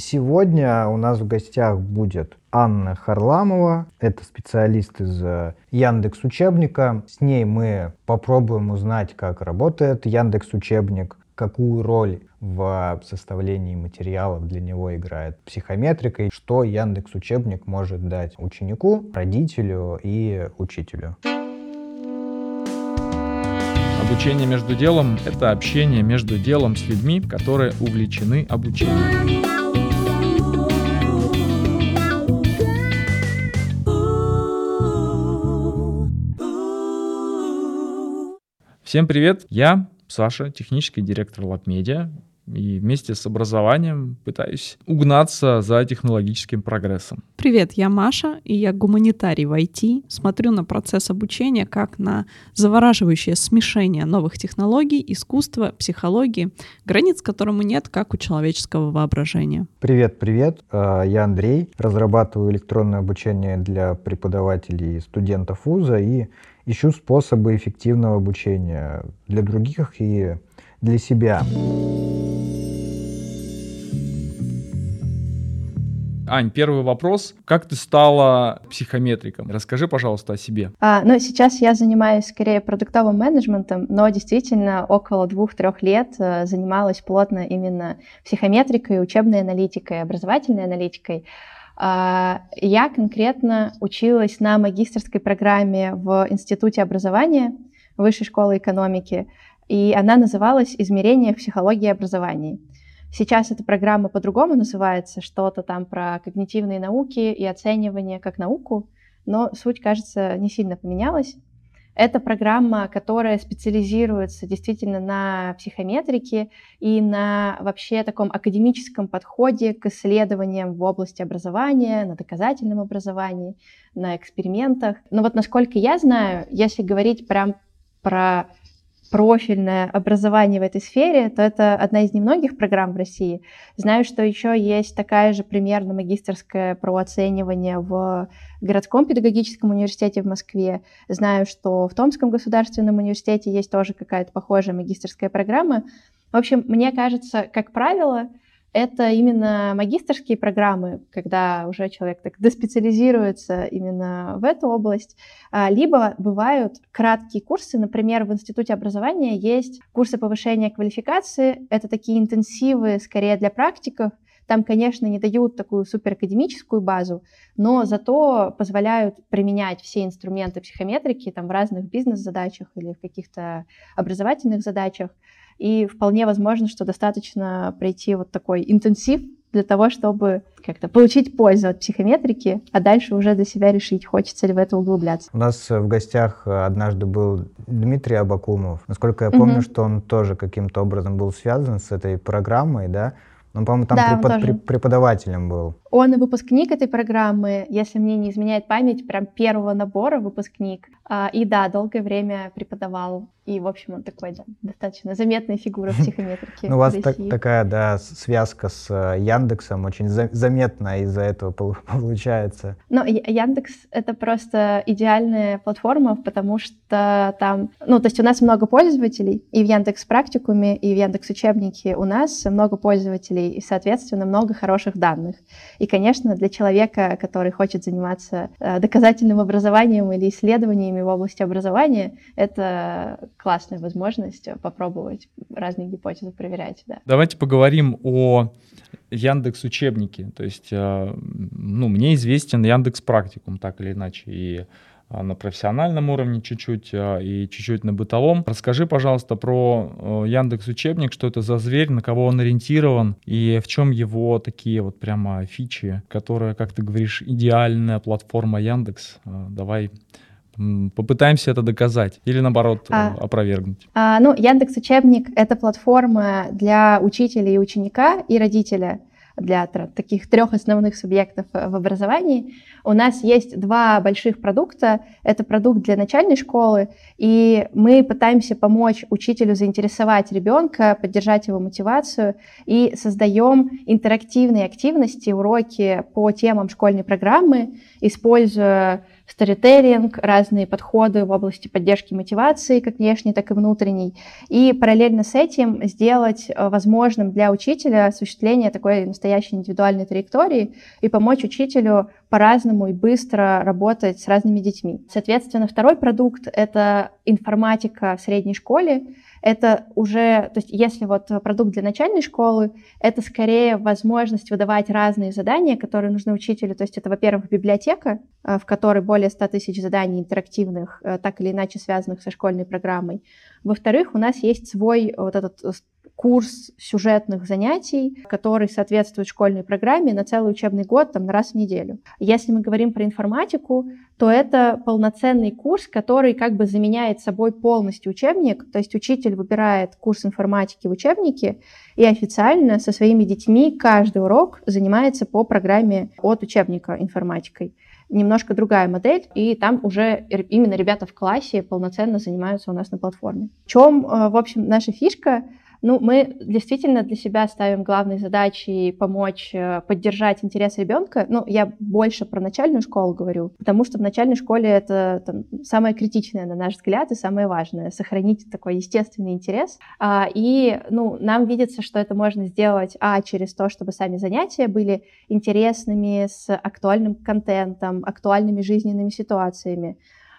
Сегодня у нас в гостях будет Анна Харламова. Это специалист из э, Яндекс Учебника. С ней мы попробуем узнать, как работает Яндекс Учебник, какую роль в составлении материалов для него играет психометрика и что Яндекс Учебник может дать ученику, родителю и учителю. Обучение между делом — это общение между делом с людьми, которые увлечены обучением. Всем привет, я Саша, технический директор LabMedia, и вместе с образованием пытаюсь угнаться за технологическим прогрессом. Привет, я Маша, и я гуманитарий в IT. Смотрю на процесс обучения как на завораживающее смешение новых технологий, искусства, психологии, границ которому нет, как у человеческого воображения. Привет, привет. А, я Андрей, разрабатываю электронное обучение для преподавателей и студентов вуза и ищу способы эффективного обучения для других и для себя. Ань, первый вопрос. Как ты стала психометриком? Расскажи, пожалуйста, о себе. А, ну, сейчас я занимаюсь скорее продуктовым менеджментом, но действительно около двух-трех лет э, занималась плотно именно психометрикой, учебной аналитикой, образовательной аналитикой. А, я конкретно училась на магистрской программе в Институте образования Высшей школы экономики, и она называлась «Измерение психологии образования». Сейчас эта программа по-другому называется, что-то там про когнитивные науки и оценивание как науку, но суть, кажется, не сильно поменялась. Это программа, которая специализируется действительно на психометрике и на вообще таком академическом подходе к исследованиям в области образования, на доказательном образовании, на экспериментах. Но вот насколько я знаю, если говорить прям про профильное образование в этой сфере, то это одна из немногих программ в России. Знаю, что еще есть такая же примерно магистрская про оценивание в городском педагогическом университете в Москве. Знаю, что в Томском государственном университете есть тоже какая-то похожая магистрская программа. В общем, мне кажется, как правило, это именно магистрские программы, когда уже человек так доспециализируется именно в эту область, а, либо бывают краткие курсы, например, в Институте образования есть курсы повышения квалификации, это такие интенсивы скорее для практиков, там, конечно, не дают такую суперакадемическую базу, но зато позволяют применять все инструменты психометрики там, в разных бизнес-задачах или в каких-то образовательных задачах. И вполне возможно, что достаточно пройти вот такой интенсив для того, чтобы как-то получить пользу от психометрики, а дальше уже для себя решить, хочется ли в это углубляться. У нас в гостях однажды был Дмитрий Абакумов. Насколько я помню, угу. что он тоже каким-то образом был связан с этой программой, да? Он, по-моему, там да, препод- преподавателем был. Он выпускник этой программы, если мне не изменяет память, прям первого набора выпускник. А, и да, долгое время преподавал. И, в общем, он такой, да, достаточно заметная фигура в психометрике. Ну, у вас такая, да, связка с э, Яндексом очень заметна из-за этого получается. Ну, Яндекс — это просто идеальная платформа, потому что там, ну, то есть у нас много пользователей, и в Яндекс практикуме, и в Яндекс учебнике у нас много пользователей, и, соответственно, много хороших данных. И, конечно, для человека, который хочет заниматься э, доказательным образованием или исследованиями в области образования, это классная возможность попробовать разные гипотезы проверять. Да. Давайте поговорим о Яндекс учебнике. То есть, э, ну, мне известен Яндекс практикум, так или иначе, и на профессиональном уровне чуть-чуть а, и чуть-чуть на бытовом. Расскажи, пожалуйста, про Яндекс Учебник, что это за зверь, на кого он ориентирован и в чем его такие вот прямо фичи, которые, как ты говоришь, идеальная платформа Яндекс. А, давай попытаемся это доказать или наоборот а, опровергнуть. А, ну, Яндекс Учебник это платформа для учителя и ученика и родителя для таких трех основных субъектов э, в образовании. У нас есть два больших продукта. Это продукт для начальной школы, и мы пытаемся помочь учителю заинтересовать ребенка, поддержать его мотивацию, и создаем интерактивные активности, уроки по темам школьной программы, используя сторителлинг, разные подходы в области поддержки мотивации, как внешней, так и внутренней. И параллельно с этим сделать э, возможным для учителя осуществление такой настоящей индивидуальной траектории и помочь учителю по-разному и быстро работать с разными детьми. Соответственно, второй продукт — это информатика в средней школе, это уже, то есть если вот продукт для начальной школы, это скорее возможность выдавать разные задания, которые нужны учителю. То есть это, во-первых, библиотека, э, в которой более 100 тысяч заданий интерактивных, э, так или иначе связанных со школьной программой. Во-вторых, у нас есть свой вот этот курс сюжетных занятий, который соответствует школьной программе на целый учебный год, там, на раз в неделю. Если мы говорим про информатику, то это полноценный курс, который как бы заменяет собой полностью учебник, то есть учитель выбирает курс информатики в учебнике и официально со своими детьми каждый урок занимается по программе от учебника информатикой немножко другая модель, и там уже именно ребята в классе полноценно занимаются у нас на платформе. В чем, э, в общем, наша фишка? Ну, мы действительно для себя ставим главной задачей помочь э, поддержать интерес ребенка. Ну, я больше про начальную школу говорю, потому что в начальной школе это там, самое критичное, на наш взгляд, и самое важное — сохранить такой естественный интерес. А, и, ну, нам видится, что это можно сделать, а, через то, чтобы сами занятия были интересными, с актуальным контентом, актуальными жизненными ситуациями.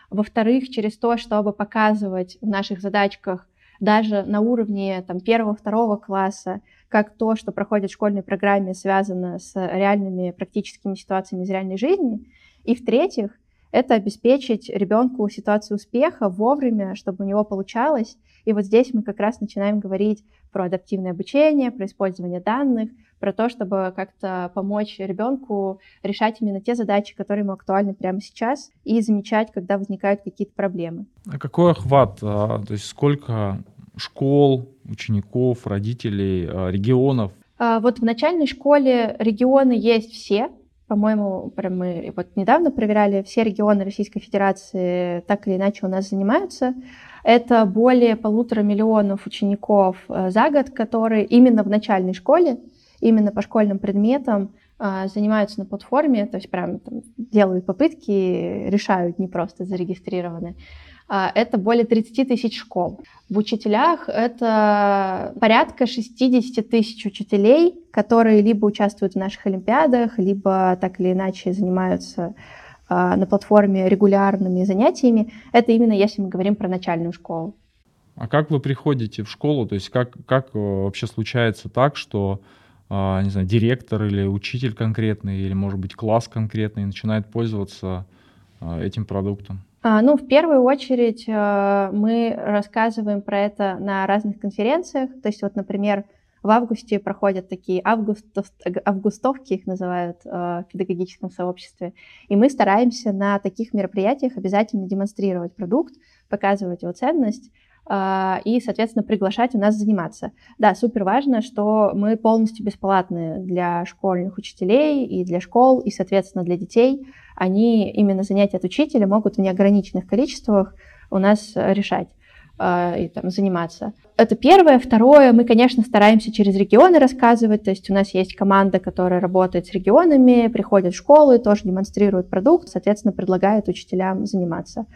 Во-вторых, через то, чтобы показывать в наших задачках даже на уровне там, первого-второго класса, как то, что проходит в школьной программе, связано с реальными практическими ситуациями из реальной жизни. И в-третьих, это обеспечить ребенку ситуацию успеха вовремя, чтобы у него получалось. И вот здесь мы как раз начинаем говорить про адаптивное обучение, про использование данных, про то, чтобы как-то помочь ребенку решать именно те задачи, которые ему актуальны прямо сейчас, и замечать, когда возникают какие-то проблемы. А какой охват? А, то есть сколько школ, учеников, родителей, а, регионов? А, вот в начальной школе регионы есть все, по-моему, прям мы вот недавно проверяли, все регионы Российской Федерации так или иначе у нас занимаются. Это более полутора миллионов учеников за год, которые именно в начальной школе именно по школьным предметам а, занимаются на платформе, то есть прям там, делают попытки, решают, не просто зарегистрированы. А, это более 30 тысяч школ. В учителях это порядка 60 тысяч учителей, которые либо участвуют в наших олимпиадах, либо так или иначе занимаются а, на платформе регулярными занятиями. Это именно если мы говорим про начальную школу. А как вы приходите в школу? То есть как, как э, вообще случается так, что не знаю, директор или учитель конкретный, или, может быть, класс конкретный начинает пользоваться а, этим продуктом? А, ну, в первую очередь мы рассказываем про это на разных конференциях. То есть, вот, например, в августе проходят такие августов, августовки, их называют в педагогическом сообществе. И мы стараемся на таких мероприятиях обязательно демонстрировать продукт, показывать его ценность, а, и, соответственно, приглашать у нас заниматься. Да, супер важно, что мы полностью бесплатны для школьных учителей и для школ, и, соответственно, для детей. Они именно занятия от учителя могут в неограниченных количествах у нас решать а, и там заниматься. Это первое. Второе, мы, конечно, стараемся через регионы рассказывать, то есть у нас есть команда, которая работает с регионами, приходят в школы, тоже демонстрирует продукт, соответственно, предлагает учителям заниматься.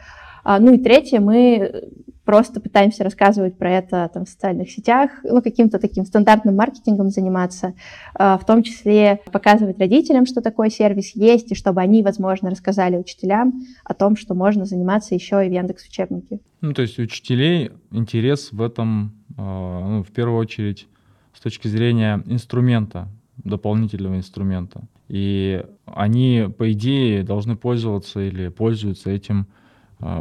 А, ну и третье, мы просто пытаемся рассказывать про это там, в социальных сетях, ну, каким-то таким стандартным маркетингом заниматься, а, в том числе показывать родителям, что такой сервис есть, и чтобы они, возможно, рассказали учителям о том, что можно заниматься еще и в Яндекс учебнике. Ну, то есть учителей интерес в этом, а, ну, в первую очередь, с точки зрения инструмента, дополнительного инструмента. И они, по идее, должны пользоваться или пользуются этим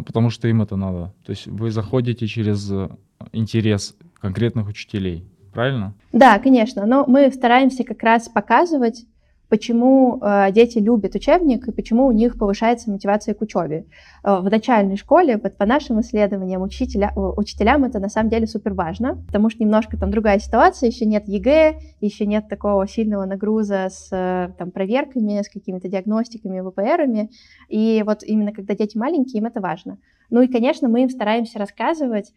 потому что им это надо. То есть вы заходите через э, интерес конкретных учителей, правильно? Да, конечно, но мы стараемся как раз показывать почему э, дети любят учебник и почему у них повышается мотивация к учебе. Э, в начальной школе, вот по нашим исследованиям, учителя, учителям это на самом деле супер важно, потому что немножко там другая ситуация, еще нет ЕГЭ, еще нет такого сильного нагруза с э, там, проверками, с какими-то диагностиками, ВПРами, и вот именно когда дети маленькие, им это важно. Ну и, конечно, мы им стараемся рассказывать,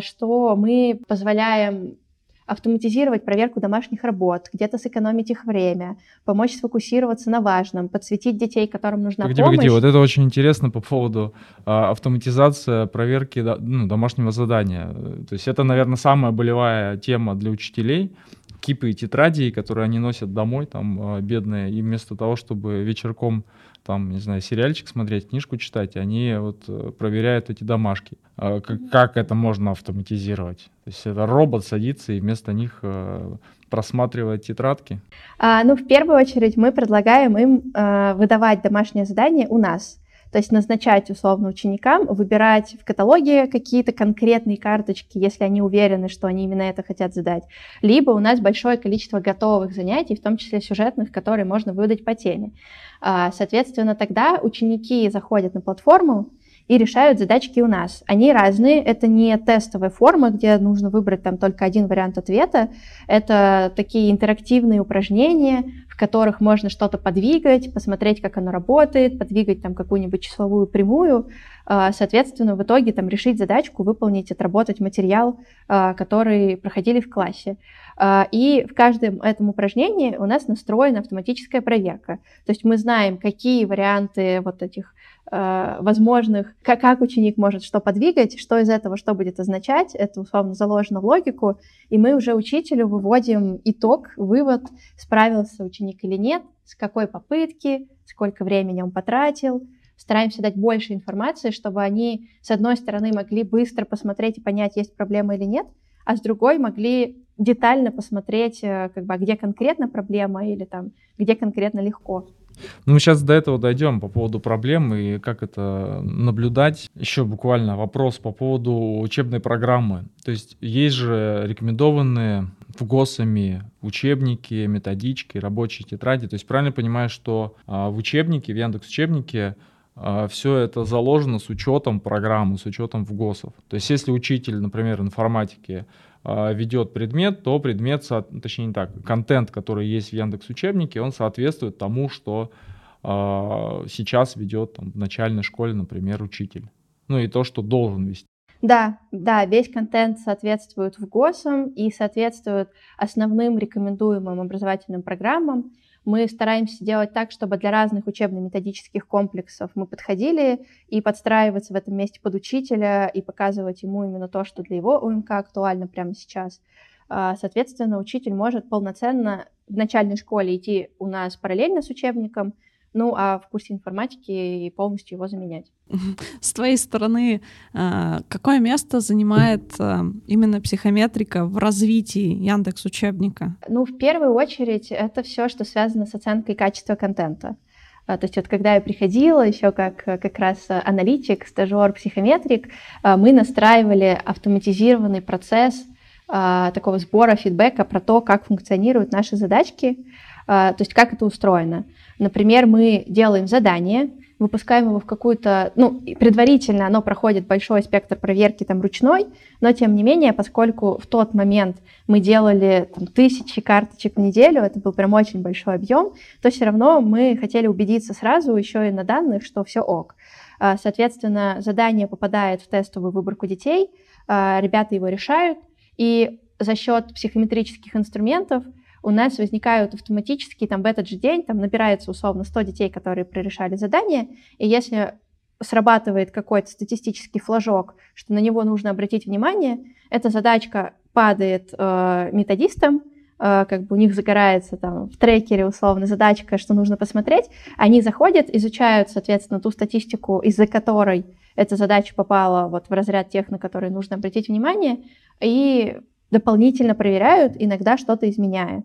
что мы позволяем автоматизировать проверку домашних работ, где-то сэкономить их время, помочь сфокусироваться на важном, подсветить детей, которым нужна погоди, помощь. Погоди, вот это очень интересно по поводу а, автоматизации проверки ну, домашнего задания. То есть это, наверное, самая болевая тема для учителей, кипы и тетради, которые они носят домой, там, а, бедные, и вместо того, чтобы вечерком там, не знаю, сериальчик смотреть, книжку читать, они вот э, проверяют эти домашки. А как, как это можно автоматизировать? То есть это робот садится и вместо них э, просматривает тетрадки? А, ну, в первую очередь мы предлагаем им э, выдавать домашнее задание у нас. То есть назначать условно ученикам, выбирать в каталоге какие-то конкретные карточки, если они уверены, что они именно это хотят задать. Либо у нас большое количество готовых занятий, в том числе сюжетных, которые можно выдать по теме. А, соответственно, тогда ученики заходят на платформу, и решают задачки у нас. Они разные, это не тестовая форма, где нужно выбрать там только один вариант ответа, это такие интерактивные упражнения, в которых можно что-то подвигать, посмотреть, как оно работает, подвигать там какую-нибудь числовую прямую, а, соответственно, в итоге там решить задачку, выполнить, отработать материал, а, который проходили в классе. А, и в каждом этом упражнении у нас настроена автоматическая проверка. То есть мы знаем, какие варианты вот этих возможных, как, как ученик может что подвигать, что из этого что будет означать, это условно заложено в логику, и мы уже учителю выводим итог, вывод, справился ученик или нет, с какой попытки, сколько времени он потратил, стараемся дать больше информации, чтобы они, с одной стороны, могли быстро посмотреть и понять, есть проблема или нет, а с другой могли детально посмотреть, э, как бы, а где конкретно проблема или там, где конкретно легко. Ну, мы сейчас до этого дойдем по поводу проблем и как это наблюдать. Еще буквально вопрос по поводу учебной программы. То есть есть же рекомендованные в ГОСами учебники, методички, рабочие тетради. То есть правильно понимаю, что а, в учебнике, в Яндекс учебнике а, все это заложено с учетом программы, с учетом в ГОСов. То есть если учитель, например, информатики ведет предмет, то предмет, точнее не так, контент, который есть в Яндекс учебнике, он соответствует тому, что а, сейчас ведет там, в начальной школе, например, учитель. Ну и то, что должен вести. Да, да, весь контент соответствует в ГОСам и соответствует основным рекомендуемым образовательным программам. Мы стараемся делать так, чтобы для разных учебно-методических комплексов мы подходили и подстраиваться в этом месте под учителя и показывать ему именно то, что для его УМК актуально прямо сейчас. А, соответственно, учитель может полноценно в начальной школе идти у нас параллельно с учебником, ну а в курсе информатики полностью его заменять. С твоей стороны, а, какое место занимает а, именно психометрика в развитии Яндекс учебника? Ну, в первую очередь, это все, что связано с оценкой качества контента. А, то есть вот когда я приходила еще как как раз аналитик, стажер, психометрик, мы настраивали автоматизированный процесс такого сбора фидбэка про то, как функционируют наши задачки, то есть как это устроено. Например, мы делаем задание, выпускаем его в какую-то, ну, предварительно оно проходит большой спектр проверки там ручной, но тем не менее, поскольку в тот момент мы делали там, тысячи карточек в неделю, это был прям очень большой объем, то все равно мы хотели убедиться сразу еще и на данных, что все ок. А, соответственно, задание попадает в тестовую выборку детей, а, ребята его решают, и за счет психометрических инструментов у нас возникают автоматически, там в этот же день там набирается условно 100 детей, которые прорешали задание, и если срабатывает какой-то статистический флажок, что на него нужно обратить внимание, эта задачка падает э, методистам, э, как бы у них загорается там в трекере условно задачка, что нужно посмотреть, они заходят, изучают, соответственно, ту статистику, из-за которой эта задача попала вот в разряд тех, на которые нужно обратить внимание, и дополнительно проверяют, иногда что-то изменяя.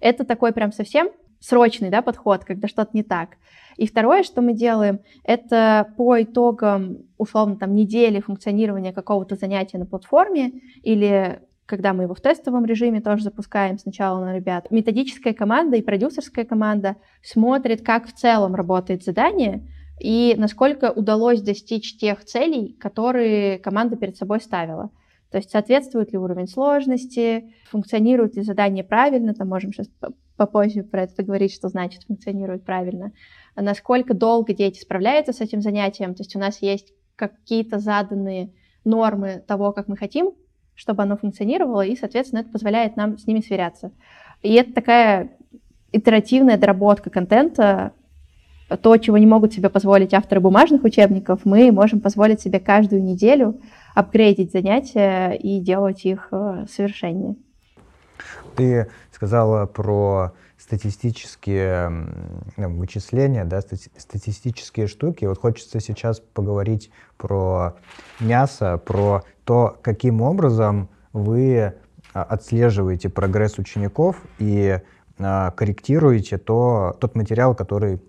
Это такой прям совсем срочный да, подход, когда что-то не так. И второе, что мы делаем, это по итогам, условно, там, недели функционирования какого-то занятия на платформе или когда мы его в тестовом режиме тоже запускаем сначала на ребят, методическая команда и продюсерская команда смотрит, как в целом работает задание и насколько удалось достичь тех целей, которые команда перед собой ставила. То есть соответствует ли уровень сложности, функционирует ли задание правильно, там можем сейчас попозже про это поговорить, что значит функционирует правильно, насколько долго дети справляются с этим занятием, то есть у нас есть какие-то заданные нормы того, как мы хотим, чтобы оно функционировало, и, соответственно, это позволяет нам с ними сверяться. И это такая итеративная доработка контента, то, чего не могут себе позволить авторы бумажных учебников, мы можем позволить себе каждую неделю апгрейдить занятия и делать их э, совершеннее. Ты сказала про статистические ну, вычисления, да, статистические штуки. Вот хочется сейчас поговорить про мясо, про то, каким образом вы а, отслеживаете прогресс учеников и а, корректируете то, тот материал, который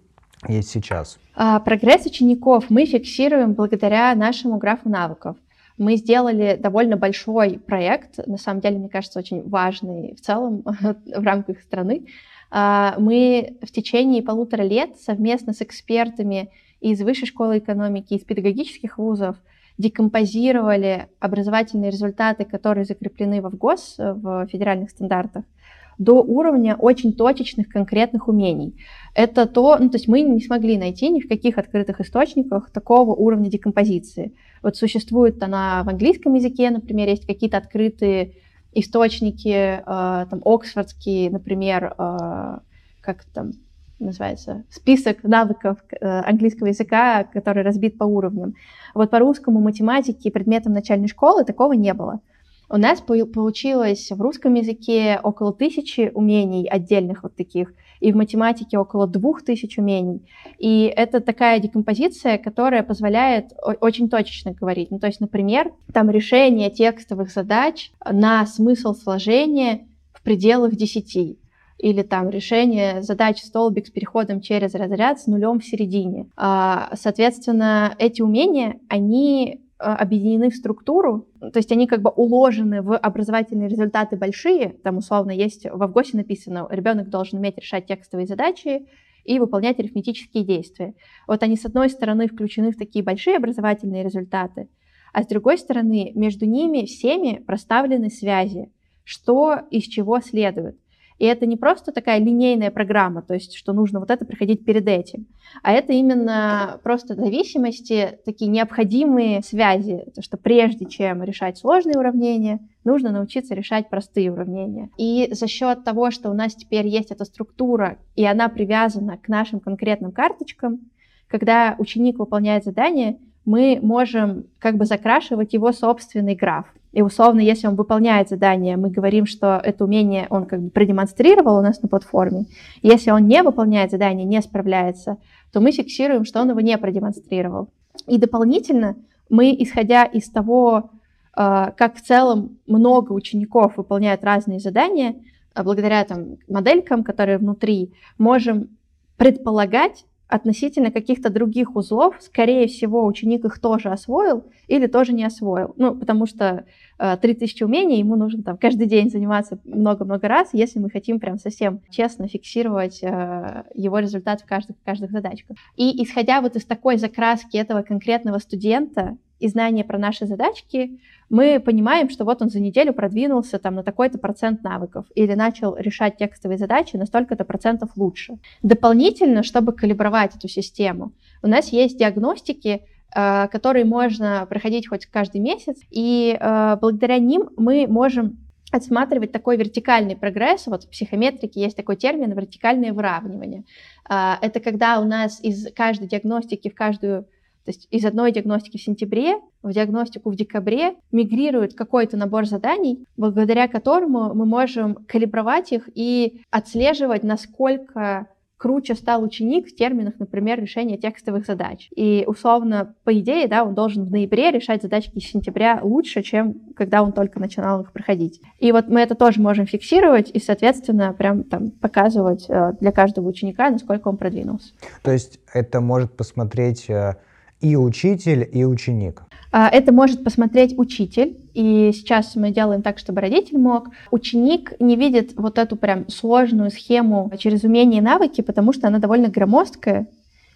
есть сейчас. А, прогресс учеников мы фиксируем благодаря нашему графу навыков. Мы сделали довольно большой проект, на самом деле, мне кажется, очень важный в целом в рамках страны. А, мы в течение полутора лет совместно с экспертами из Высшей школы экономики, из педагогических вузов декомпозировали образовательные результаты, которые закреплены в ВГОС, в федеральных стандартах, до уровня очень точечных конкретных умений. Это то, ну, то есть мы не смогли найти ни в каких открытых источниках такого уровня декомпозиции. Вот существует она в английском языке, например, есть какие-то открытые источники, э, там, оксфордские, например, э, как там называется, список навыков э, английского языка, который разбит по уровням. Вот по русскому математике и предметам начальной школы такого не было. У нас получилось в русском языке около тысячи умений отдельных вот таких, и в математике около двух тысяч умений. И это такая декомпозиция, которая позволяет очень точечно говорить. Ну, то есть, например, там решение текстовых задач на смысл сложения в пределах десяти или там решение задач столбик с переходом через разряд с нулем в середине. А, соответственно, эти умения, они объединены в структуру, то есть они как бы уложены в образовательные результаты большие, там условно есть в Авгосе написано, ребенок должен уметь решать текстовые задачи и выполнять арифметические действия. Вот они с одной стороны включены в такие большие образовательные результаты, а с другой стороны между ними всеми проставлены связи, что из чего следует. И это не просто такая линейная программа, то есть что нужно вот это приходить перед этим, а это именно просто зависимости, такие необходимые связи, то что прежде чем решать сложные уравнения, нужно научиться решать простые уравнения. И за счет того, что у нас теперь есть эта структура, и она привязана к нашим конкретным карточкам, когда ученик выполняет задание, мы можем как бы закрашивать его собственный граф. И условно, если он выполняет задание, мы говорим, что это умение он как бы продемонстрировал у нас на платформе. Если он не выполняет задание, не справляется, то мы фиксируем, что он его не продемонстрировал. И дополнительно мы, исходя из того, э, как в целом много учеников выполняют разные задания, э, благодаря там, моделькам, которые внутри, можем предполагать, относительно каких-то других узлов, скорее всего, ученик их тоже освоил или тоже не освоил. Ну, потому что э, 3000 умений, ему нужно там каждый день заниматься много-много раз, если мы хотим прям совсем честно фиксировать э, его результат в каждых, в каждых задачках. И исходя вот из такой закраски этого конкретного студента, и знания про наши задачки, мы понимаем, что вот он за неделю продвинулся там на такой-то процент навыков или начал решать текстовые задачи на столько-то процентов лучше. Дополнительно, чтобы калибровать эту систему, у нас есть диагностики, э, которые можно проходить хоть каждый месяц, и э, благодаря ним мы можем отсматривать такой вертикальный прогресс. Вот в психометрике есть такой термин вертикальное выравнивание. Э, это когда у нас из каждой диагностики в каждую то есть из одной диагностики в сентябре в диагностику в декабре мигрирует какой-то набор заданий, благодаря которому мы можем калибровать их и отслеживать, насколько круче стал ученик в терминах, например, решения текстовых задач. И условно, по идее, да, он должен в ноябре решать задачки из сентября лучше, чем когда он только начинал их проходить. И вот мы это тоже можем фиксировать и, соответственно, прям там показывать э, для каждого ученика, насколько он продвинулся. То есть это может посмотреть э, и учитель, и ученик? А, это может посмотреть учитель, и сейчас мы делаем так, чтобы родитель мог. Ученик не видит вот эту прям сложную схему через умения и навыки, потому что она довольно громоздкая,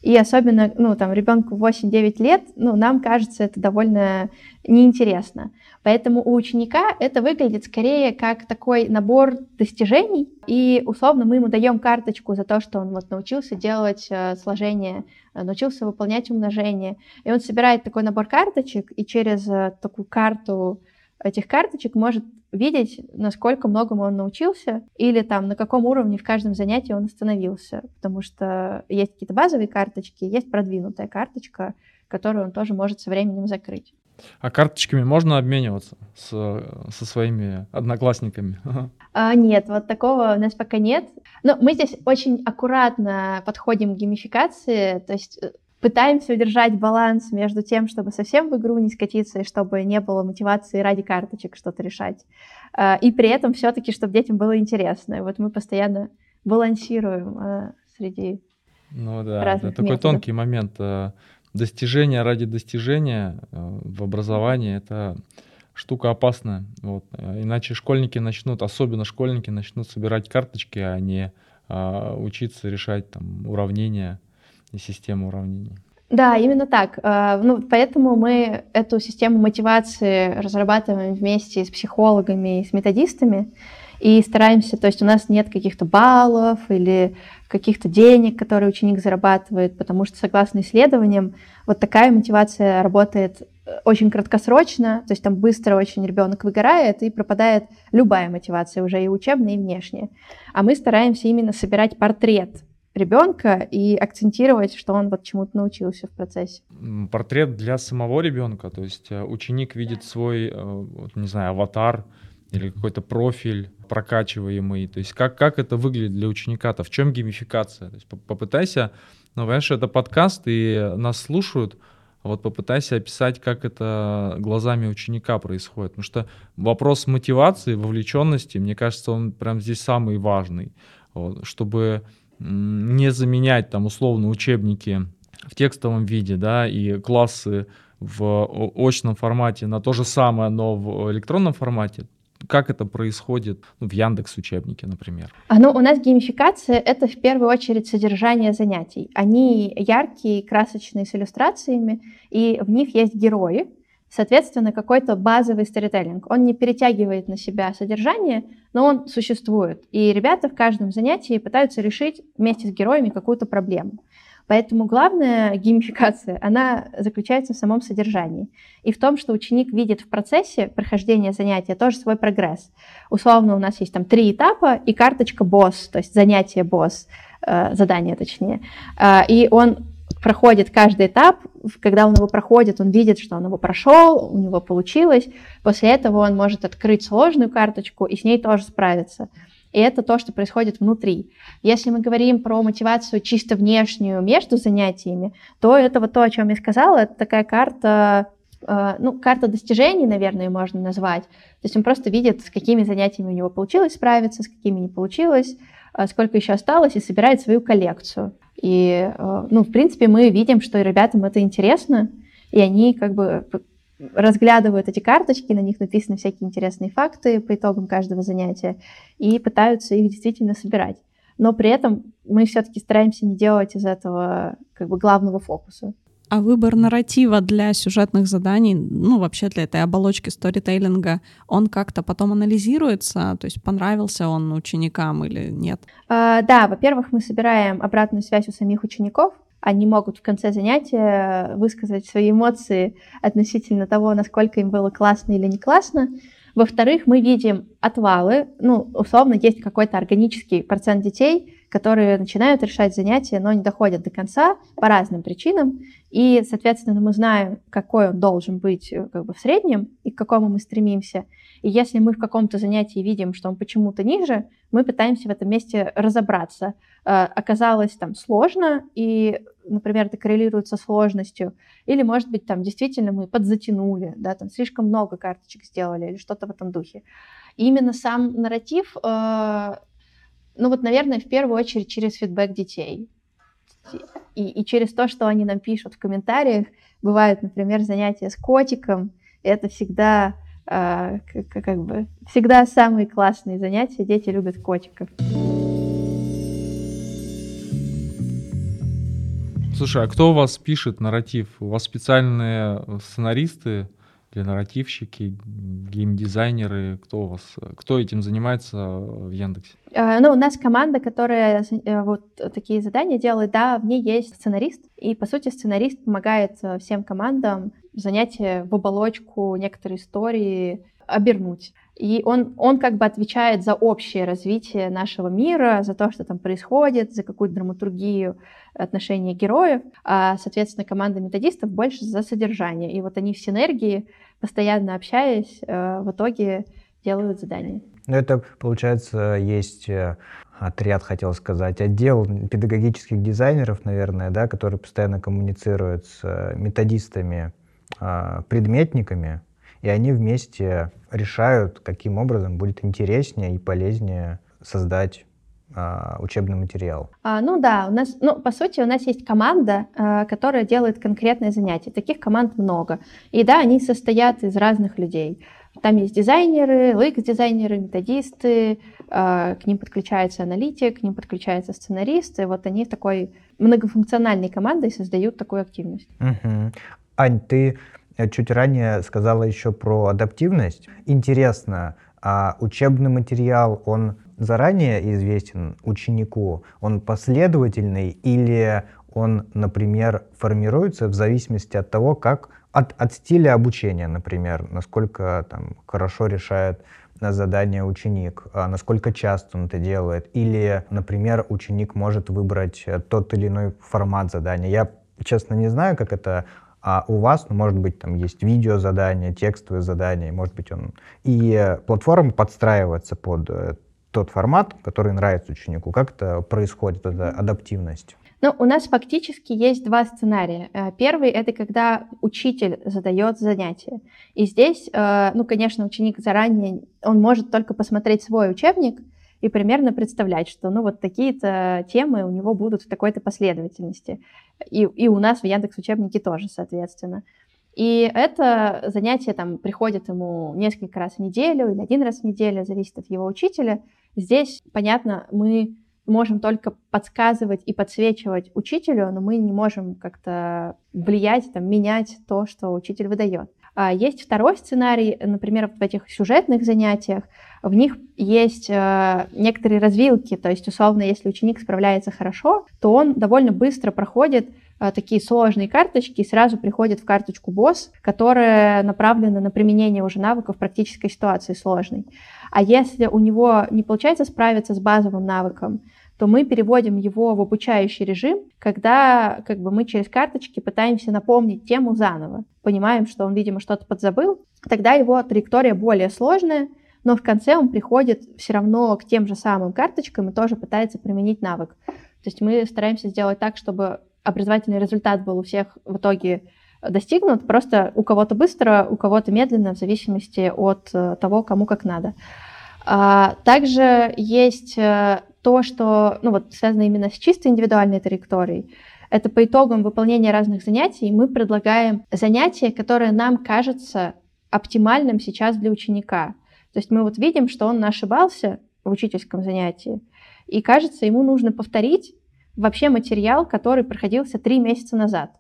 и особенно, ну, там, ребенку 8-9 лет, ну, нам кажется это довольно неинтересно. Поэтому у ученика это выглядит скорее как такой набор достижений, и условно мы ему даем карточку за то, что он вот научился делать э, сложение, э, научился выполнять умножение, и он собирает такой набор карточек, и через э, такую карту этих карточек может видеть, насколько многому он научился или там на каком уровне в каждом занятии он остановился. Потому что есть какие-то базовые карточки, есть продвинутая карточка, которую он тоже может со временем закрыть. А карточками можно обмениваться с, со своими одноклассниками? А, нет, вот такого у нас пока нет. Но мы здесь очень аккуратно подходим к геймификации, то есть э, пытаемся удержать баланс между тем, чтобы совсем в игру не скатиться, и чтобы не было мотивации ради карточек что-то решать. А, и при этом все-таки, чтобы детям было интересно. Вот мы постоянно балансируем а, среди ну да, разных это такой методов. тонкий момент. Э, достижение ради достижения э, в образовании это штука опасная. Вот. Э, иначе школьники начнут, особенно школьники, начнут собирать карточки, а не а, учиться решать там уравнения и систему уравнений. Да, именно так. А, Ну, поэтому мы эту систему мотивации разрабатываем вместе с психологами и с методистами и стараемся, то есть у нас нет каких-то баллов или каких-то денег, которые ученик зарабатывает, потому что согласно исследованиям вот такая мотивация работает э, очень краткосрочно, то есть там быстро очень ребенок выгорает и пропадает любая мотивация, уже и учебная, и внешняя. А мы стараемся именно собирать портрет ребенка и акцентировать, что он вот чему-то научился в процессе. Портрет для самого ребенка, то есть э, ученик видит свой, э, не знаю, аватар или какой-то профиль прокачиваемый. То есть как, как это выглядит для ученика-то? В чем геймификация? То есть попытайся, ну, понимаешь, это подкаст, и нас слушают, вот попытайся описать, как это глазами ученика происходит. Потому что вопрос мотивации, вовлеченности, мне кажется, он прям здесь самый важный. Вот, чтобы не заменять там условно учебники в текстовом виде, да, и классы в очном формате на то же самое, но в электронном формате, как это происходит ну, в Яндекс учебнике, например? А, ну, у нас геймификация — это в первую очередь содержание занятий. Они яркие, красочные, с иллюстрациями, и в них есть герои, соответственно, какой-то базовый сторителлинг. Он не перетягивает на себя содержание, но он существует. И ребята в каждом занятии пытаются решить вместе с героями какую-то проблему. Поэтому главная геймификация, она заключается в самом содержании и в том, что ученик видит в процессе прохождения занятия тоже свой прогресс. Условно у нас есть там три этапа и карточка босс, то есть занятие босс, э, задание точнее. Э, и он проходит каждый этап, когда он его проходит, он видит, что он его прошел, у него получилось. После этого он может открыть сложную карточку и с ней тоже справиться. И это то, что происходит внутри. Если мы говорим про мотивацию чисто внешнюю между занятиями, то это вот то, о чем я сказала, это такая карта, э, ну, карта достижений, наверное, можно назвать. То есть он просто видит, с какими занятиями у него получилось справиться, с какими не получилось, сколько еще осталось, и собирает свою коллекцию. И, э, ну, в принципе, мы видим, что ребятам это интересно, и они как бы разглядывают эти карточки, на них написаны всякие интересные факты по итогам каждого занятия и пытаются их действительно собирать. Но при этом мы все-таки стараемся не делать из этого как бы главного фокуса. А выбор нарратива для сюжетных заданий, ну, вообще для этой оболочки сторителлинга, он как-то потом анализируется? То есть понравился он ученикам или нет? А, да, во-первых, мы собираем обратную связь у самих учеников, они могут в конце занятия высказать свои эмоции относительно того, насколько им было классно или не классно. Во-вторых, мы видим отвалы, ну, условно, есть какой-то органический процент детей, которые начинают решать занятия, но не доходят до конца по разным причинам, и, соответственно, мы знаем, какой он должен быть э, как бы в среднем и к какому мы стремимся. И если мы в каком-то занятии видим, что он почему-то ниже, мы пытаемся в этом месте разобраться. Э, оказалось там сложно, и, например, это коррелирует со сложностью, или, может быть, там действительно мы подзатянули, да, там слишком много карточек сделали, или что-то в этом духе. И именно сам нарратив, э, ну вот, наверное, в первую очередь через фидбэк детей и, и через то, что они нам пишут в комментариях. Бывают, например, занятия с котиком. И это всегда э, как, как бы всегда самые классные занятия. Дети любят котиков. Слушай, а кто у вас пишет нарратив? У вас специальные сценаристы или нарративщики, геймдизайнеры? Кто у вас? Кто этим занимается в Яндексе? А, ну, у нас команда, которая э, вот такие задания делает, да, в ней есть сценарист, и, по сути, сценарист помогает э, всем командам занятия в оболочку некоторые истории обернуть. И он, он как бы отвечает за общее развитие нашего мира, за то, что там происходит, за какую-то драматургию отношения героев, а, соответственно, команда методистов больше за содержание. И вот они в синергии, постоянно общаясь, э, в итоге делают задания. Ну, это, получается, есть э, отряд, хотел сказать, отдел педагогических дизайнеров, наверное, да, которые постоянно коммуницируют с э, методистами, а, предметниками, и они вместе решают, каким образом будет интереснее и полезнее создать учебный материал? А, ну да, у нас, ну по сути у нас есть команда, а, которая делает конкретные занятия. Таких команд много. И да, они состоят из разных людей. Там есть дизайнеры, UX-дизайнеры, методисты, а, к ним подключается аналитик, к ним подключается сценарист, и вот они такой многофункциональной командой создают такую активность. Угу. Ань, ты чуть ранее сказала еще про адаптивность. Интересно, а учебный материал, он заранее известен ученику, он последовательный или он, например, формируется в зависимости от того, как от, от стиля обучения, например, насколько там, хорошо решает задание ученик, а насколько часто он это делает, или, например, ученик может выбрать тот или иной формат задания. Я, честно, не знаю, как это а у вас, ну, может быть, там есть видео задания, текстовые задания, может быть, он... И платформа подстраивается под э, тот формат, который нравится ученику. Как это происходит, эта адаптивность? Ну, у нас фактически есть два сценария. Э, первый — это когда учитель задает занятие. И здесь, э, ну, конечно, ученик заранее, он может только посмотреть свой учебник и примерно представлять, что, ну, вот такие-то темы у него будут в такой-то последовательности. И, и у нас в Яндекс учебнике тоже, соответственно. И это занятие там приходит ему несколько раз в неделю или один раз в неделю, зависит от его учителя. Здесь, понятно, мы можем только подсказывать и подсвечивать учителю, но мы не можем как-то влиять, там, менять то, что учитель выдает. А есть второй сценарий, например, в этих сюжетных занятиях, в них есть э, некоторые развилки, то есть, условно, если ученик справляется хорошо, то он довольно быстро проходит такие сложные карточки и сразу приходит в карточку босс, которая направлена на применение уже навыков в практической ситуации сложной. А если у него не получается справиться с базовым навыком, то мы переводим его в обучающий режим, когда как бы, мы через карточки пытаемся напомнить тему заново. Понимаем, что он, видимо, что-то подзабыл, тогда его траектория более сложная, но в конце он приходит все равно к тем же самым карточкам и тоже пытается применить навык. То есть мы стараемся сделать так, чтобы образовательный результат был у всех в итоге достигнут, просто у кого-то быстро, у кого-то медленно, в зависимости от э, того, кому как надо. А, также есть э, то, что ну, вот, связано именно с чисто индивидуальной траекторией. Это по итогам выполнения разных занятий мы предлагаем занятие, которое нам кажется оптимальным сейчас для ученика. То есть мы вот видим, что он ошибался в учительском занятии, и кажется, ему нужно повторить вообще материал, который проходился три месяца назад,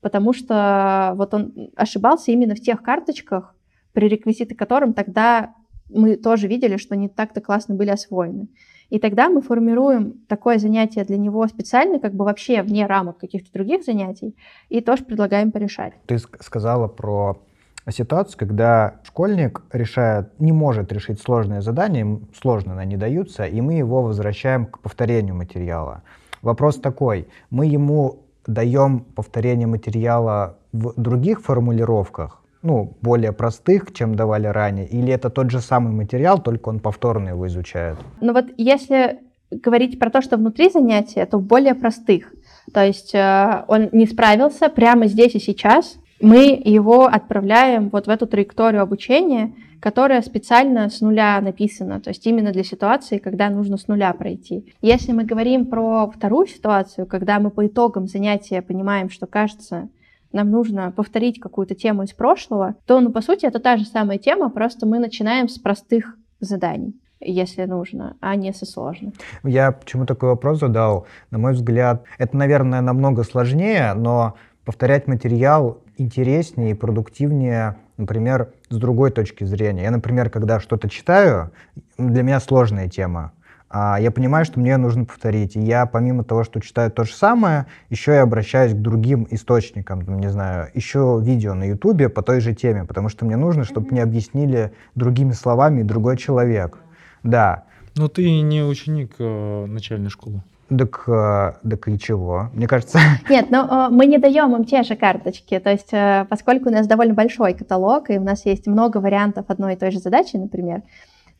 потому что вот он ошибался именно в тех карточках, пререквизиты которым тогда мы тоже видели, что не так-то классно были освоены. И тогда мы формируем такое занятие для него специально, как бы вообще вне рамок каких-то других занятий, и тоже предлагаем порешать. Ты сказала про ситуацию, когда школьник решает, не может решить сложные задания, сложно они даются, и мы его возвращаем к повторению материала. Вопрос такой, мы ему даем повторение материала в других формулировках, ну, более простых, чем давали ранее? Или это тот же самый материал, только он повторно его изучает? Ну вот если говорить про то, что внутри занятия, то более простых. То есть э, он не справился прямо здесь и сейчас, мы его отправляем вот в эту траекторию обучения, которая специально с нуля написана, то есть именно для ситуации, когда нужно с нуля пройти. Если мы говорим про вторую ситуацию, когда мы по итогам занятия понимаем, что кажется, нам нужно повторить какую-то тему из прошлого, то, ну, по сути, это та же самая тема, просто мы начинаем с простых заданий если нужно, а не со сложных. Я почему такой вопрос задал? На мой взгляд, это, наверное, намного сложнее, но повторять материал интереснее и продуктивнее, например, с другой точки зрения. Я, например, когда что-то читаю, для меня сложная тема, а я понимаю, что мне нужно повторить. И я, помимо того, что читаю то же самое, еще и обращаюсь к другим источникам, не знаю, еще видео на Ютубе по той же теме, потому что мне нужно, чтобы мне объяснили другими словами другой человек. Да. Но ты не ученик э, начальной школы. Так, э, так и чего? Мне кажется... Нет, но э, мы не даем им те же карточки. То есть, э, поскольку у нас довольно большой каталог, и у нас есть много вариантов одной и той же задачи, например,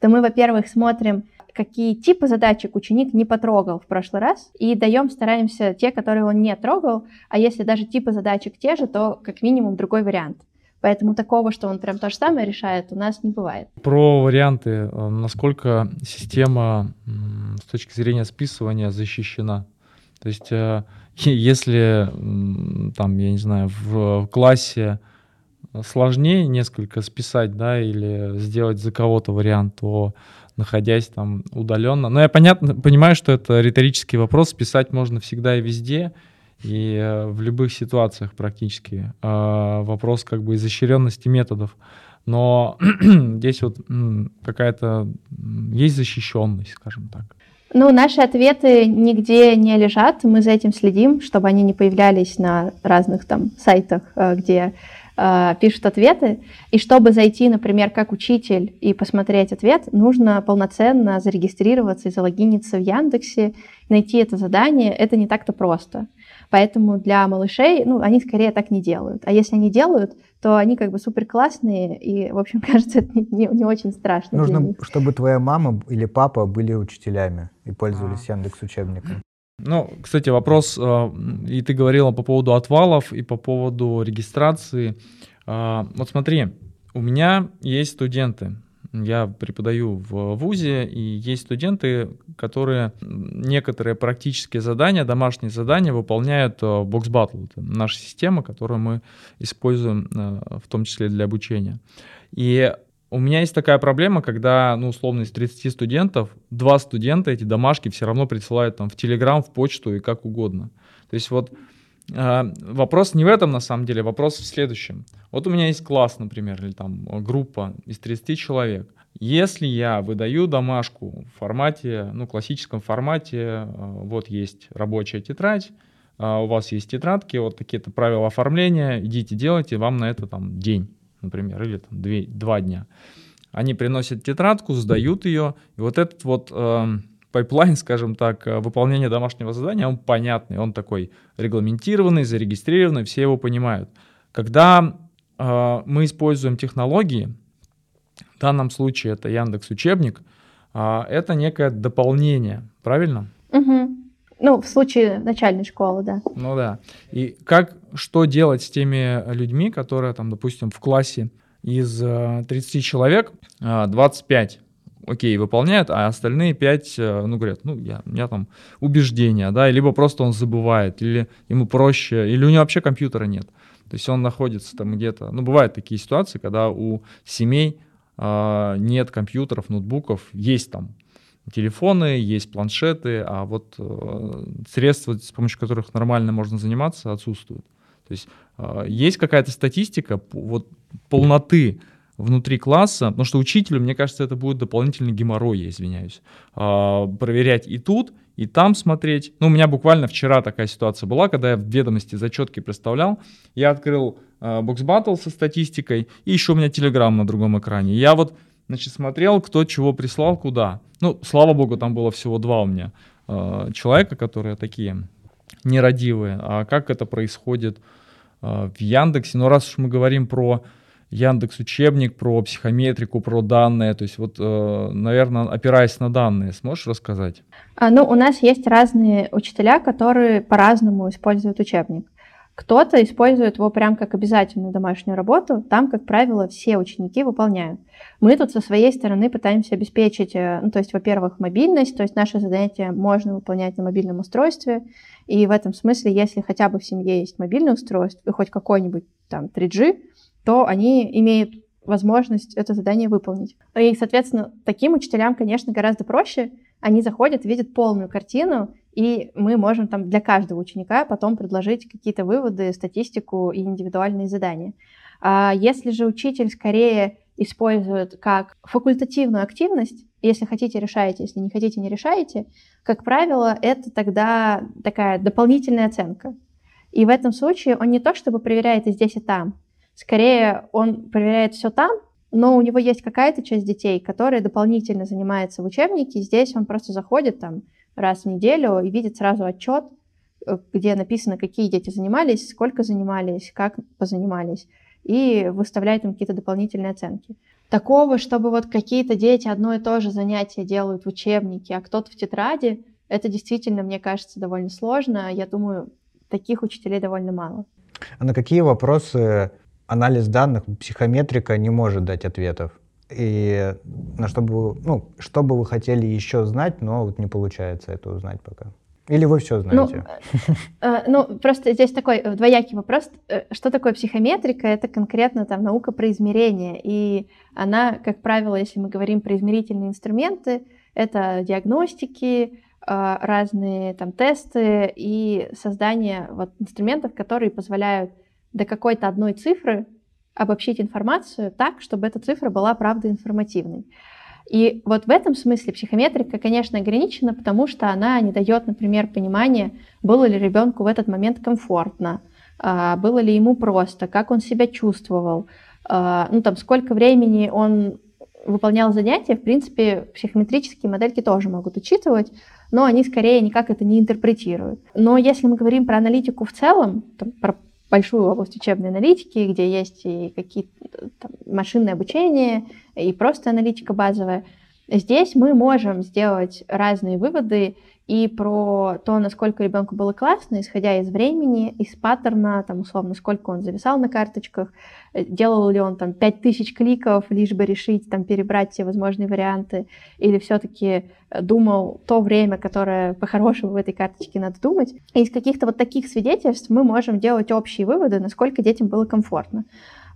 то мы, во-первых, смотрим, какие типы задачек ученик не потрогал в прошлый раз, и даем, стараемся те, которые он не трогал, а если даже типы задачек те же, то как минимум другой вариант. Поэтому такого, что он прям то же самое решает, у нас не бывает. Про варианты. Насколько система с точки зрения списывания защищена? То есть, э, если там, я не знаю, в классе сложнее несколько списать, да, или сделать за кого-то вариант, то находясь там удаленно. Но я понятно, понимаю, что это риторический вопрос, писать можно всегда и везде, и э, в любых ситуациях практически. Э, вопрос как бы изощренности методов. Но здесь вот какая-то есть защищенность, скажем так. Ну, наши ответы нигде не лежат, мы за этим следим, чтобы они не появлялись на разных там сайтах, э, где э, пишут ответы. И чтобы зайти, например, как учитель и посмотреть ответ, нужно полноценно зарегистрироваться и залогиниться в Яндексе, найти это задание. Это не так-то просто. Поэтому для малышей, ну, они скорее так не делают. А если они делают, то они как бы супер классные, и, в общем, кажется, это не, не, не очень страшно. Нужно, чтобы твоя мама или папа были учителями и пользовались а. Яндекс учебником. Ну, кстати, вопрос, э, и ты говорила по поводу отвалов и по поводу регистрации. Э, вот смотри, у меня есть студенты, я преподаю в ВУЗе, и есть студенты, которые некоторые практические задания, домашние задания выполняют в э, Box Battle. Это наша система, которую мы используем в том числе для обучения. И у меня есть такая проблема, когда, ну, условно, из 30 студентов, два студента эти домашки все равно присылают там в Телеграм, в почту и как угодно. То есть вот э, вопрос не в этом на самом деле, вопрос в следующем. Вот у меня есть класс, например, или там группа из 30 человек. Если я выдаю домашку в формате, ну, классическом формате, э, вот есть рабочая тетрадь, э, у вас есть тетрадки, вот такие-то правила оформления, идите делайте, вам на это там день например, или там две, два дня. Они приносят тетрадку, сдают ее, и вот этот вот э, pipeline, скажем так, э, выполнения домашнего задания, он понятный, он такой регламентированный, зарегистрированный, все его понимают. Когда э, мы используем технологии, в данном случае это Яндекс Учебник, э, это некое дополнение, правильно? Угу. Ну, в случае начальной школы, да. Ну да. И как, что делать с теми людьми, которые там, допустим, в классе из 30 э, человек 25 э, окей, выполняют, а остальные 5, э, ну, говорят, ну, я, у меня там убеждения, да, либо просто он забывает, или ему проще, или у него вообще компьютера нет. То есть он находится там где-то, ну, бывают такие ситуации, когда у семей э, нет компьютеров, ноутбуков, есть там телефоны, есть планшеты, а вот э, средства, с помощью которых нормально можно заниматься, отсутствуют. То есть э, есть какая-то статистика вот полноты внутри класса, потому что учителю, мне кажется, это будет дополнительный геморрой, я извиняюсь, э, проверять и тут, и там смотреть. Ну, у меня буквально вчера такая ситуация была, когда я в ведомости зачетки представлял, я открыл э, Box Battle со статистикой, и еще у меня Telegram на другом экране. Я вот значит, смотрел, кто чего прислал, куда. Ну, слава богу, там было всего два у меня э, человека, которые такие нерадивые. А как это происходит э, в Яндексе? Ну, раз уж мы говорим про Яндекс учебник, про психометрику, про данные, то есть вот, э, наверное, опираясь на данные, сможешь рассказать? А, ну, у нас есть разные учителя, которые по-разному используют учебник. Кто-то использует его прям как обязательную домашнюю работу, там, как правило, все ученики выполняют. Мы тут со своей стороны пытаемся обеспечить, э, ну, то есть, во-первых, мобильность, то есть наши занятия можно выполнять на мобильном устройстве, и в этом смысле, если хотя бы в семье есть мобильное устройство и хоть какой-нибудь там 3G, то они имеют возможность это задание выполнить. И, соответственно, таким учителям, конечно, гораздо проще. Они заходят, видят полную картину, и мы можем там для каждого ученика потом предложить какие-то выводы, статистику и индивидуальные задания. А если же учитель скорее использует как факультативную активность, Если хотите, решаете, если не хотите, не решаете. Как правило, это тогда такая дополнительная оценка. И в этом случае он не то чтобы проверяет и здесь, и там. Скорее, он проверяет все там, но у него есть какая-то часть детей, которая дополнительно занимается в учебнике. Здесь он просто заходит там раз в неделю и видит сразу отчет, э, где написано, какие дети занимались, сколько занимались, как позанимались, и выставляет им какие-то дополнительные оценки. Такого, чтобы вот какие-то дети одно и то же занятие делают в учебнике, а кто-то в тетради, это действительно, мне кажется, довольно сложно. Я думаю, таких учителей довольно мало. А на какие вопросы анализ данных, психометрика не может дать ответов. И на что бы, ну, что бы вы хотели еще знать, но вот не получается это узнать пока. Или вы все знаете? Ну, э, ну, просто здесь такой э, двоякий вопрос. Э, что такое психометрика? Это конкретно там наука про измерение. И она, как правило, если мы говорим про измерительные инструменты, это диагностики, разные там тесты и создание вот инструментов, которые позволяют до какой-то одной цифры обобщить информацию так, чтобы эта цифра была правда информативной. И вот в этом смысле психометрика, конечно, ограничена, потому что она не дает, например, понимания, было ли ребенку в этот момент комфортно, а, было ли ему просто, как он себя чувствовал, а, ну там сколько времени он выполнял занятия, в принципе, психометрические модельки тоже могут учитывать, но они скорее никак это не интерпретируют. Но если мы говорим про аналитику в целом, там, про большую область учебной аналитики, где есть и какие-то машинное обучение, и просто аналитика базовая. Здесь мы можем сделать разные выводы и про то, насколько ребенку было классно, исходя из времени, из паттерна, там, условно, сколько он зависал на карточках, э, делал ли он там 5000 кликов, лишь бы решить, там, перебрать все возможные варианты, или все-таки э, думал то время, которое по-хорошему в этой карточке надо думать. И из каких-то вот таких свидетельств мы можем делать общие выводы, насколько детям было комфортно.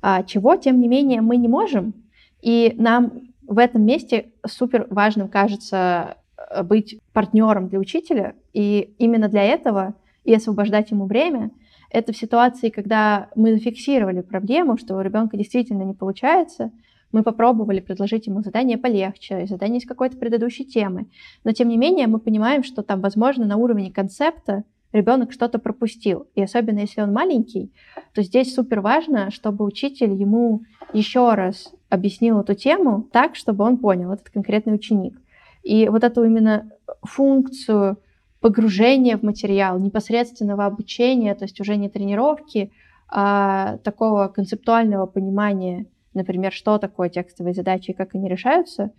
А, чего, тем не менее, мы не можем, и нам в этом месте супер важным кажется быть партнером для учителя, и именно для этого и освобождать ему время, это в ситуации, когда мы зафиксировали проблему, что у ребенка действительно не получается, мы попробовали предложить ему задание полегче, задание из какой-то предыдущей темы, но тем не менее мы понимаем, что там, возможно, на уровне концепта ребенок что-то пропустил. И особенно если он маленький, то здесь супер важно, чтобы учитель ему еще раз объяснил эту тему так, чтобы он понял, этот конкретный ученик. И вот эту именно функцию погружения в материал, непосредственного обучения, то есть уже не тренировки, а такого концептуального понимания, например, что такое текстовые задачи и как они решаются,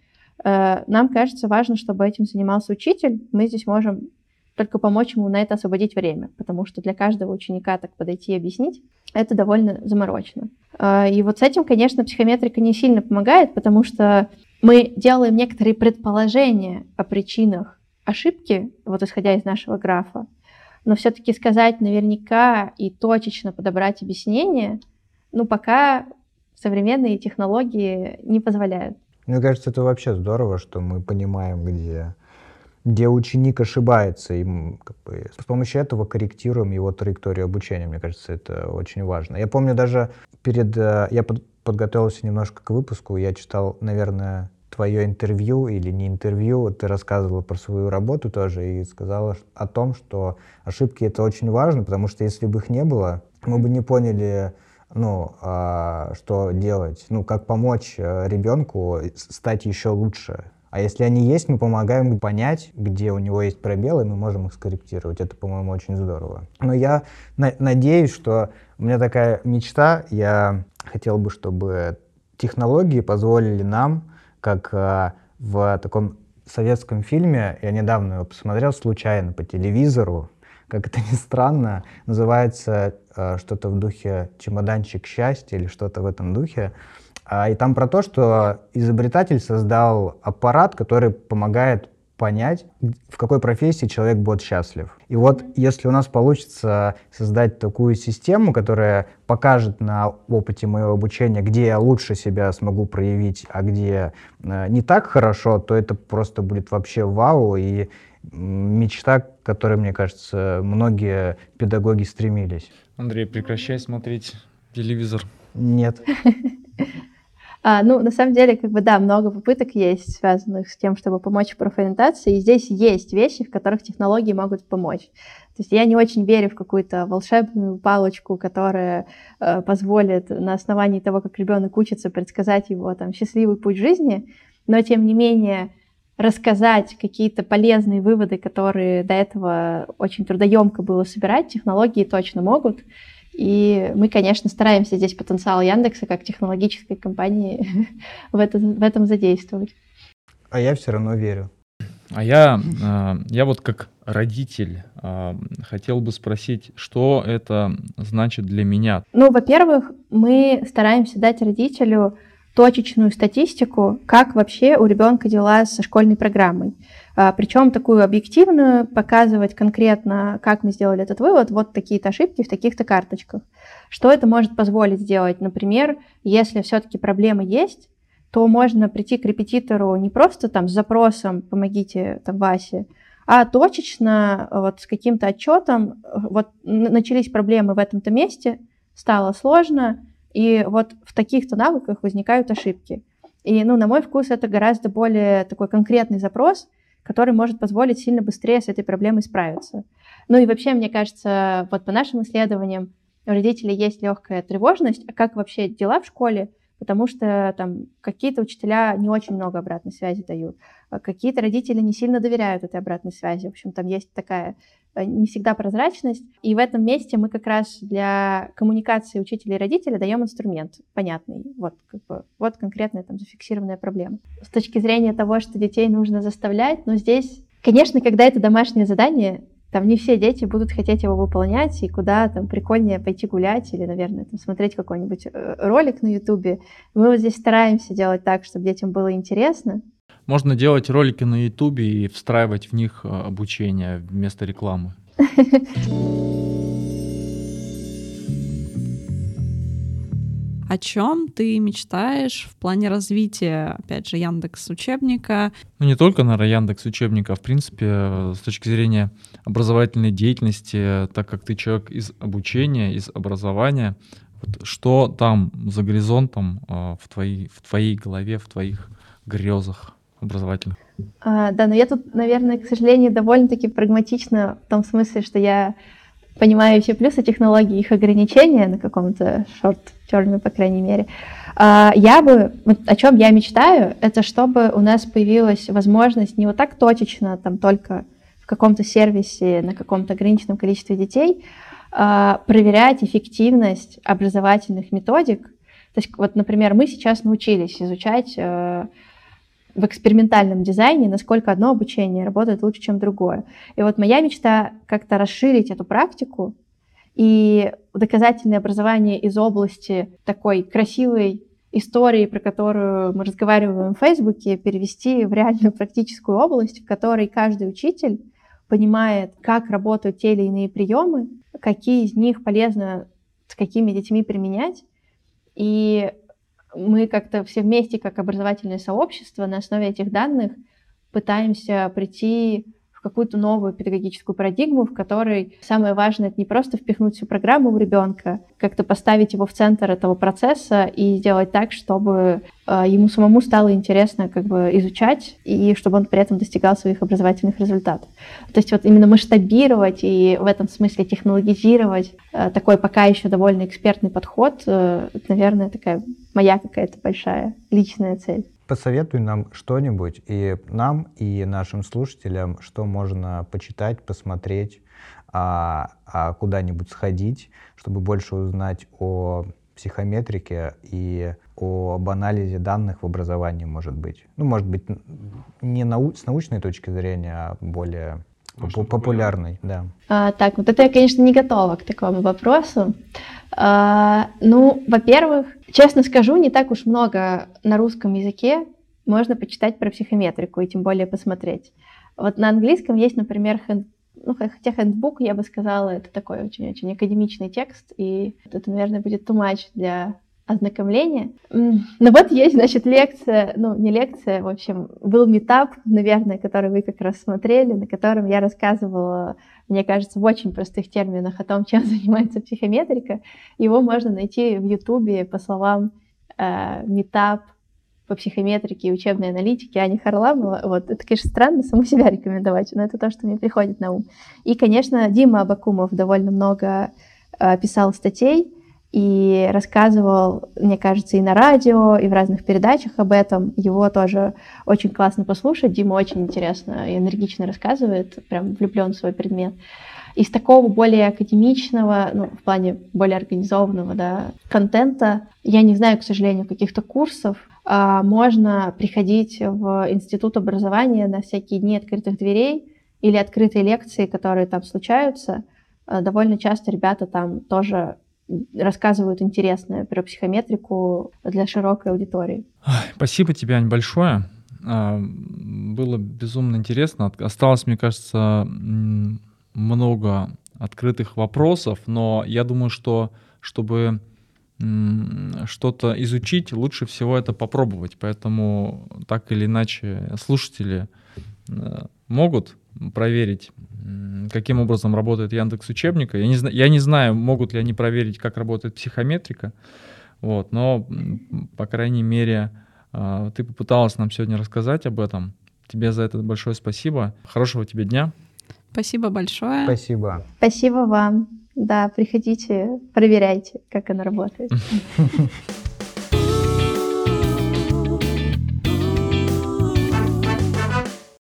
э, нам кажется важно, чтобы этим занимался учитель. Мы здесь можем только помочь ему на это освободить время, потому что для каждого ученика так подойти и объяснить, это довольно заморочено. Э, и вот с этим, конечно, психометрика не сильно помогает, потому что мы делаем некоторые предположения о причинах ошибки, вот исходя из нашего графа, но все-таки сказать наверняка и точечно подобрать объяснение, ну, пока современные технологии не позволяют. Мне кажется, это вообще здорово, что мы понимаем, где, где ученик ошибается, и как бы, с помощью этого корректируем его траекторию обучения. Мне кажется, это очень важно. Я помню даже перед... Э, я под, подготовился немножко к выпуску, я читал, наверное, твое интервью или не интервью, ты рассказывала про свою работу тоже и сказала о том, что ошибки это очень важно, потому что если бы их не было, мы бы не поняли, ну, а, что делать, ну, как помочь э, ребенку стать еще лучше. А если они есть, мы помогаем понять, где у него есть пробелы, мы можем их скорректировать. Это, по-моему, очень здорово. Но я на- надеюсь, что у меня такая мечта, я хотел бы, чтобы технологии позволили нам, как э, в таком советском фильме, я недавно его посмотрел случайно по телевизору, как это ни странно, называется э, что-то в духе «Чемоданчик счастья» или что-то в этом духе. А, и там про то, что изобретатель создал аппарат, который помогает понять, в какой профессии человек будет счастлив. И вот если у нас получится создать такую систему, которая покажет на опыте моего обучения, где я лучше себя смогу проявить, а где э, не так хорошо, то это просто будет вообще вау и мечта, к которой, мне кажется, многие педагоги стремились. Андрей, прекращай смотреть телевизор. Нет. А, ну, на самом деле, как бы, да, много попыток есть, связанных с тем, чтобы помочь в профориентации, и здесь есть вещи, в которых технологии могут помочь. То есть я не очень верю в какую-то волшебную палочку, которая э, позволит на основании того, как ребенок учится, предсказать его там счастливый путь жизни, но тем не менее рассказать какие-то полезные выводы, которые до этого очень трудоемко было собирать, технологии точно могут. И мы, конечно, стараемся здесь потенциал Яндекса как технологической компании в, этом, в этом задействовать. А я все равно верю. А я, а, я вот как родитель а, хотел бы спросить, что это значит для меня? Ну, во-первых, мы стараемся дать родителю точечную статистику, как вообще у ребенка дела со школьной программой. А, Причем такую объективную, показывать конкретно, как мы сделали этот вывод, вот такие-то ошибки в таких-то карточках. Что это может позволить сделать? Например, если все-таки проблемы есть, то можно прийти к репетитору не просто там с запросом «помогите там Васе», а точечно вот с каким-то отчетом, вот начались проблемы в этом-то месте, стало сложно, и вот в таких-то навыках возникают ошибки. И, ну, на мой вкус, это гораздо более такой конкретный запрос, который может позволить сильно быстрее с этой проблемой справиться. Ну и вообще, мне кажется, вот по нашим исследованиям у родителей есть легкая тревожность, а как вообще дела в школе, потому что там какие-то учителя не очень много обратной связи дают, а какие-то родители не сильно доверяют этой обратной связи. В общем, там есть такая не всегда прозрачность. И в этом месте мы как раз для коммуникации учителя и родителя даем инструмент понятный. Вот, как бы, вот конкретная там зафиксированная проблема. С точки зрения того, что детей нужно заставлять, но здесь, конечно, когда это домашнее задание, там не все дети будут хотеть его выполнять, и куда там прикольнее пойти гулять или, наверное, там, смотреть какой-нибудь э, ролик на Ютубе. Мы вот здесь стараемся делать так, чтобы детям было интересно, можно делать ролики на Ютубе и встраивать в них э, обучение вместо рекламы. О чем ты мечтаешь в плане развития, опять же, Яндекс учебника? Ну, не только, наверное, Яндекс учебника, а в принципе, э, с точки зрения образовательной деятельности, так как ты человек из обучения, из образования, вот что там за горизонтом э, в, твоей, в твоей голове, в твоих грезах? Образовательных? А, да, но я тут, наверное, к сожалению, довольно-таки прагматично в том смысле, что я понимаю все плюсы технологий, их ограничения на каком-то шорт-терме, по крайней мере. А, я бы, о чем я мечтаю, это чтобы у нас появилась возможность не вот так точечно, там только в каком-то сервисе на каком-то ограниченном количестве детей, а, проверять эффективность образовательных методик. То есть, вот, например, мы сейчас научились изучать э, в экспериментальном дизайне, насколько одно обучение работает лучше, чем другое. И вот моя мечта как-то расширить эту практику и доказательное образование из области такой красивой истории, про которую мы разговариваем в Фейсбуке, перевести в реальную практическую область, в которой каждый учитель понимает, как работают те или иные приемы, какие из них полезно с какими детьми применять, и мы как-то все вместе, как образовательное сообщество, на основе этих данных пытаемся прийти какую-то новую педагогическую парадигму, в которой самое важное это не просто впихнуть всю программу в ребенка, как-то поставить его в центр этого процесса и сделать так, чтобы э, ему самому стало интересно как бы изучать и чтобы он при этом достигал своих образовательных результатов. То есть вот именно масштабировать и в этом смысле технологизировать э, такой пока еще довольно экспертный подход, э, это, наверное, такая моя какая-то большая личная цель. Посоветуй нам что-нибудь и нам, и нашим слушателям, что можно почитать, посмотреть, а, а куда-нибудь сходить, чтобы больше узнать о психометрике и об анализе данных в образовании, может быть. Ну, может быть, не нау с научной точки зрения, а более популярной, да. А, так, вот это я, конечно, не готова к такому вопросу. А, ну, во-первых, честно скажу, не так уж много на русском языке можно почитать про психометрику и тем более посмотреть. Вот на английском есть, например, хэнд, ну, хотя хендбук, я бы сказала, это такой очень-очень академичный текст, и это, наверное, будет too much для ознакомления. Ну вот есть, значит, лекция, ну не лекция, в общем, был метап, наверное, который вы как раз смотрели, на котором я рассказывала, мне кажется, в очень простых терминах о том, чем занимается психометрика. Его можно найти в Ютубе по словам э, метап по психометрике и учебной аналитике Ани Харламова. Вот, это, конечно, странно саму себя рекомендовать, но это то, что мне приходит на ум. И, конечно, Дима Абакумов довольно много э, писал статей и рассказывал, мне кажется, и на радио, и в разных передачах об этом. Его тоже очень классно послушать. Дима очень интересно и энергично рассказывает, прям влюблен в свой предмет. Из такого более академичного, ну, в плане более организованного, да, контента, я не знаю, к сожалению, каких-то курсов, а, можно приходить в институт образования на всякие дни открытых дверей или открытые лекции, которые там случаются. А, довольно часто ребята там тоже рассказывают интересное про психометрику для широкой аудитории. Спасибо тебе, Ань, большое. А, было безумно интересно. Осталось, мне кажется, много открытых вопросов, но я думаю, что чтобы что-то изучить, лучше всего это попробовать. Поэтому так или иначе слушатели э, могут проверить, каким образом работает Яндекс учебника. Я не, знаю, я не знаю, могут ли они проверить, как работает психометрика, вот, но, по крайней мере, э, ты попыталась нам сегодня рассказать об этом. Тебе за это большое спасибо. Хорошего тебе дня. Спасибо большое. Спасибо. Спасибо вам. Да, приходите, проверяйте, как она работает.